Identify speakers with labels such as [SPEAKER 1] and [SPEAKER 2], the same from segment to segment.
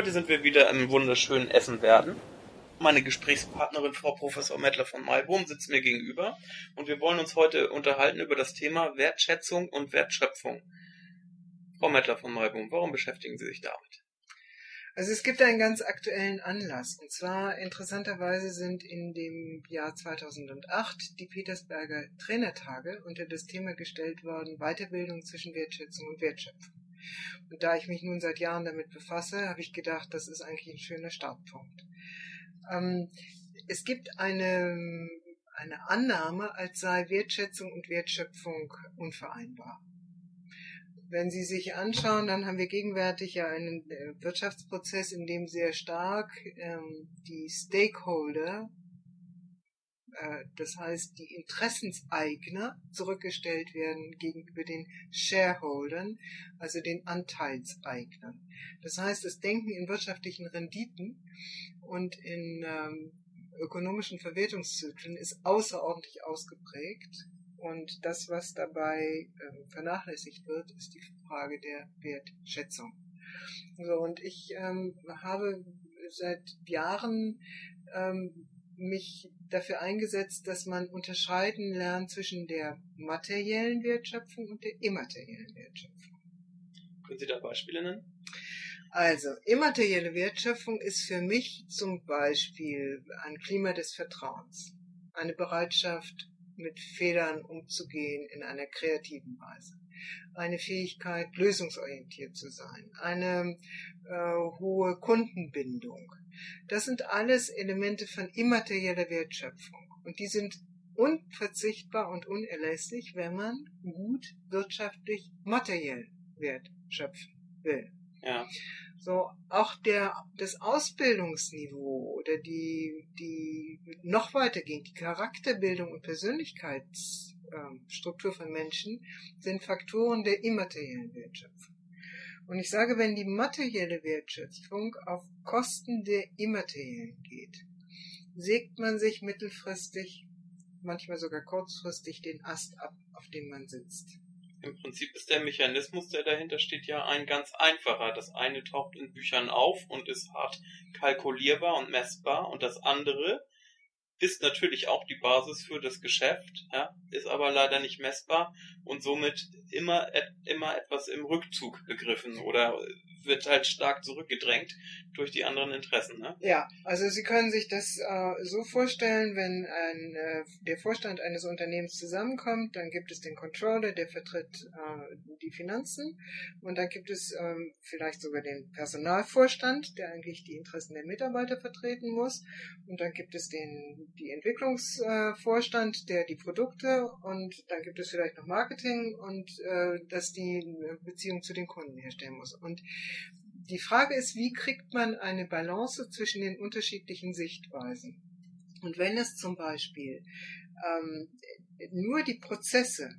[SPEAKER 1] Heute sind wir wieder im wunderschönen Essen-Werden. Meine Gesprächspartnerin, Frau Professor Mettler von Maibohm, sitzt mir gegenüber und wir wollen uns heute unterhalten über das Thema Wertschätzung und Wertschöpfung. Frau Mettler von Maibohm, warum beschäftigen Sie sich damit?
[SPEAKER 2] Also es gibt einen ganz aktuellen Anlass. Und zwar interessanterweise sind in dem Jahr 2008 die Petersberger Trainertage unter das Thema gestellt worden, Weiterbildung zwischen Wertschätzung und Wertschöpfung. Und da ich mich nun seit Jahren damit befasse, habe ich gedacht, das ist eigentlich ein schöner Startpunkt. Ähm, es gibt eine, eine Annahme, als sei Wertschätzung und Wertschöpfung unvereinbar. Wenn Sie sich anschauen, dann haben wir gegenwärtig ja einen äh, Wirtschaftsprozess, in dem sehr stark ähm, die Stakeholder das heißt die Interessenseigner, zurückgestellt werden gegenüber den Shareholdern, also den Anteilseignern. Das heißt, das Denken in wirtschaftlichen Renditen und in ähm, ökonomischen Verwertungszyklen ist außerordentlich ausgeprägt. Und das, was dabei äh, vernachlässigt wird, ist die Frage der Wertschätzung. So, und ich ähm, habe seit Jahren ähm, mich dafür eingesetzt, dass man unterscheiden lernt zwischen der materiellen Wertschöpfung und der immateriellen Wertschöpfung.
[SPEAKER 1] Können Sie da Beispiele nennen?
[SPEAKER 2] Also, immaterielle Wertschöpfung ist für mich zum Beispiel ein Klima des Vertrauens, eine Bereitschaft, mit Fehlern umzugehen in einer kreativen Weise, eine Fähigkeit, lösungsorientiert zu sein, eine äh, hohe Kundenbindung, das sind alles Elemente von immaterieller Wertschöpfung. Und die sind unverzichtbar und unerlässlich, wenn man gut wirtschaftlich materiell Wert schöpfen will.
[SPEAKER 1] Ja.
[SPEAKER 2] So, auch der, das Ausbildungsniveau oder die, die noch weitergehend, die Charakterbildung und Persönlichkeitsstruktur von Menschen sind Faktoren der immateriellen Wertschöpfung. Und ich sage, wenn die materielle Wertschöpfung auf Kosten der immateriellen geht, sägt man sich mittelfristig, manchmal sogar kurzfristig den Ast ab, auf dem man sitzt.
[SPEAKER 1] Im Prinzip ist der Mechanismus, der dahinter steht, ja ein ganz einfacher. Das eine taucht in Büchern auf und ist hart kalkulierbar und messbar und das andere ist natürlich auch die Basis für das Geschäft, ja, ist aber leider nicht messbar und somit immer, immer etwas im Rückzug begriffen oder wird halt stark zurückgedrängt durch die anderen Interessen. Ne?
[SPEAKER 2] Ja, also Sie können sich das äh, so vorstellen, wenn ein, äh, der Vorstand eines Unternehmens zusammenkommt, dann gibt es den Controller, der vertritt äh, die Finanzen und dann gibt es ähm, vielleicht sogar den Personalvorstand, der eigentlich die Interessen der Mitarbeiter vertreten muss und dann gibt es den die Entwicklungsvorstand, der die Produkte und dann gibt es vielleicht noch Marketing und äh, das die Beziehung zu den Kunden herstellen muss und die Frage ist, wie kriegt man eine Balance zwischen den unterschiedlichen Sichtweisen? Und wenn es zum Beispiel ähm, nur die Prozesse,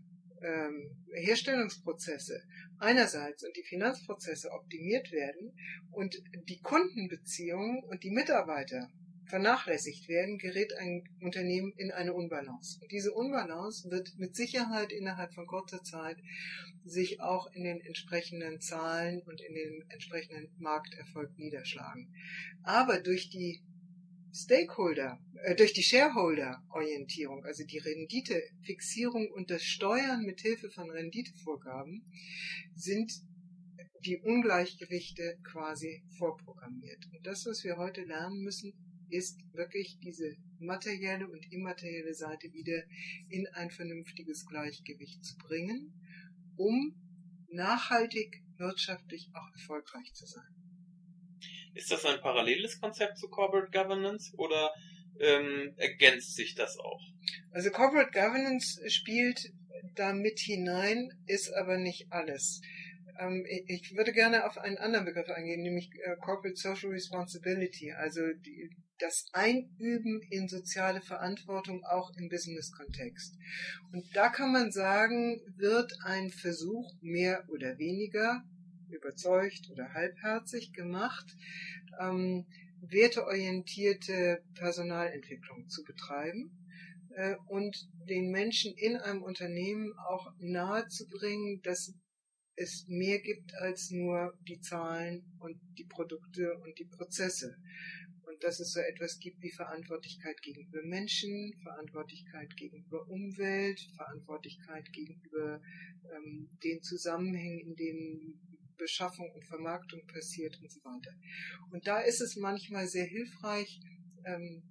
[SPEAKER 2] ähm, Herstellungsprozesse einerseits und die Finanzprozesse optimiert werden und die Kundenbeziehungen und die Mitarbeiter vernachlässigt werden, gerät ein Unternehmen in eine Unbalance. Und diese Unbalance wird mit Sicherheit innerhalb von kurzer Zeit sich auch in den entsprechenden Zahlen und in dem entsprechenden Markterfolg niederschlagen. Aber durch die Stakeholder, äh, durch die Shareholder-Orientierung, also die Renditefixierung und das Steuern mit Hilfe von Renditevorgaben, sind die Ungleichgewichte quasi vorprogrammiert. Und das, was wir heute lernen müssen, ist wirklich diese materielle und immaterielle Seite wieder in ein vernünftiges Gleichgewicht zu bringen, um nachhaltig wirtschaftlich auch erfolgreich zu sein.
[SPEAKER 1] Ist das ein paralleles Konzept zu Corporate Governance oder ähm, ergänzt sich das auch?
[SPEAKER 2] Also Corporate Governance spielt da mit hinein, ist aber nicht alles. Ähm, ich würde gerne auf einen anderen Begriff eingehen, nämlich äh, Corporate Social Responsibility, also die, das Einüben in soziale Verantwortung auch im Business-Kontext. Und da kann man sagen, wird ein Versuch mehr oder weniger überzeugt oder halbherzig gemacht, ähm, werteorientierte Personalentwicklung zu betreiben äh, und den Menschen in einem Unternehmen auch nahezubringen, dass es mehr gibt als nur die Zahlen und die Produkte und die Prozesse. Dass es so etwas gibt wie Verantwortlichkeit gegenüber Menschen, Verantwortlichkeit gegenüber Umwelt, Verantwortlichkeit gegenüber ähm, den Zusammenhängen, in denen Beschaffung und Vermarktung passiert und so weiter. Und da ist es manchmal sehr hilfreich, ähm,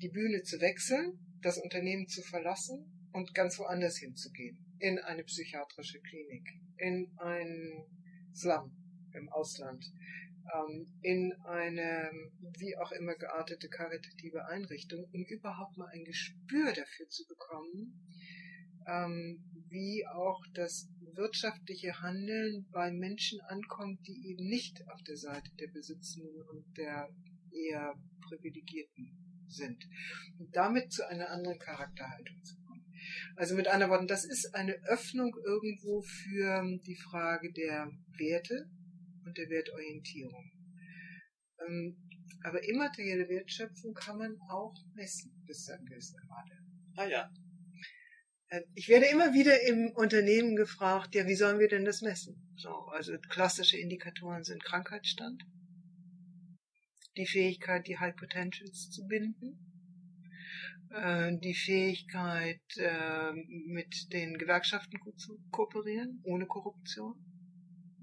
[SPEAKER 2] die Bühne zu wechseln, das Unternehmen zu verlassen und ganz woanders hinzugehen. In eine psychiatrische Klinik, in ein Slum im Ausland, ähm, in eine wie auch immer geartete karitative Einrichtung, um überhaupt mal ein Gespür dafür zu bekommen, ähm, wie auch das wirtschaftliche Handeln bei Menschen ankommt, die eben nicht auf der Seite der Besitzenden und der eher Privilegierten sind. Und damit zu einer anderen Charakterhaltung zu kommen. Also mit anderen Worten, das ist eine Öffnung irgendwo für die Frage der Werte und der Wertorientierung. Ähm, aber immaterielle Wertschöpfung kann man auch messen bis zu einem gewissen Grade.
[SPEAKER 1] Ah ja.
[SPEAKER 2] Äh, ich werde immer wieder im Unternehmen gefragt, ja, wie sollen wir denn das messen? So, also klassische Indikatoren sind Krankheitsstand, die Fähigkeit, die High Potentials zu binden, äh, die Fähigkeit, äh, mit den Gewerkschaften gut zu kooperieren, ohne Korruption,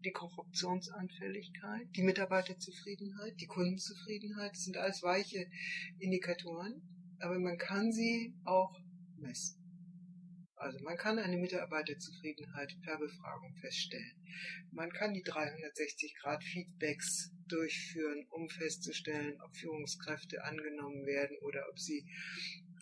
[SPEAKER 2] die Korruptionsanfälligkeit, die Mitarbeiterzufriedenheit, die Kundenzufriedenheit, das sind alles weiche Indikatoren, aber man kann sie auch messen. Also man kann eine Mitarbeiterzufriedenheit per Befragung feststellen. Man kann die 360 Grad Feedbacks durchführen, um festzustellen, ob Führungskräfte angenommen werden oder ob sie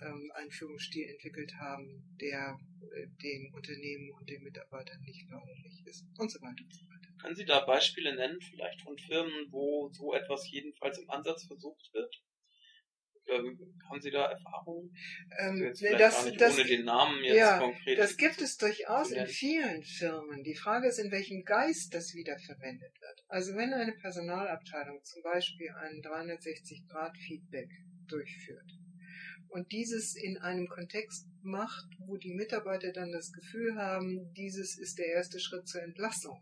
[SPEAKER 2] ähm, einen Führungsstil entwickelt haben, der äh, dem Unternehmen und den Mitarbeitern nicht förderlich ist und so weiter und so weiter.
[SPEAKER 1] Können Sie da Beispiele nennen, vielleicht von Firmen, wo so etwas jedenfalls im Ansatz versucht wird? Ähm, haben Sie da Erfahrungen?
[SPEAKER 2] Ähm,
[SPEAKER 1] jetzt
[SPEAKER 2] ne,
[SPEAKER 1] vielleicht
[SPEAKER 2] das, das,
[SPEAKER 1] ohne den Namen jetzt
[SPEAKER 2] ja,
[SPEAKER 1] konkret.
[SPEAKER 2] das gibt es durchaus in vielen Firmen. Die Frage ist, in welchem Geist das wiederverwendet wird. Also wenn eine Personalabteilung zum Beispiel ein 360-Grad-Feedback durchführt und dieses in einem Kontext macht, wo die Mitarbeiter dann das Gefühl haben, dieses ist der erste Schritt zur Entlassung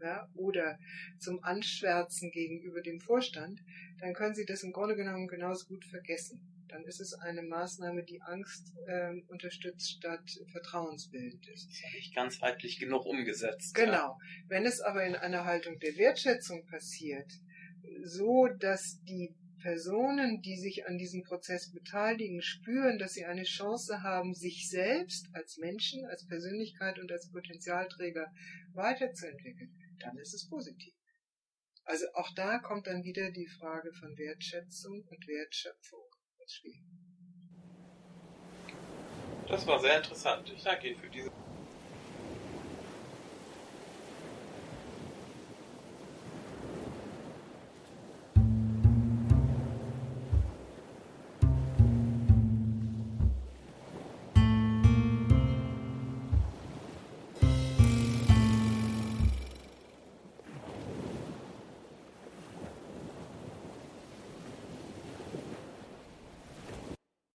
[SPEAKER 2] ja, oder zum Anschwärzen gegenüber dem Vorstand, dann können Sie das im Grunde genommen genauso gut vergessen. Dann ist es eine Maßnahme, die Angst ähm, unterstützt statt vertrauensbildend ist.
[SPEAKER 1] ist ja nicht ganzheitlich genug umgesetzt. Ja.
[SPEAKER 2] Genau. Wenn es aber in einer Haltung der Wertschätzung passiert, so dass die Personen, die sich an diesem Prozess beteiligen, spüren, dass sie eine Chance haben, sich selbst als Menschen, als Persönlichkeit und als Potenzialträger weiterzuentwickeln, dann ist es positiv. Also auch da kommt dann wieder die Frage von Wertschätzung und Wertschöpfung ins Spiel.
[SPEAKER 1] Das war sehr interessant. Ich danke Ihnen für diese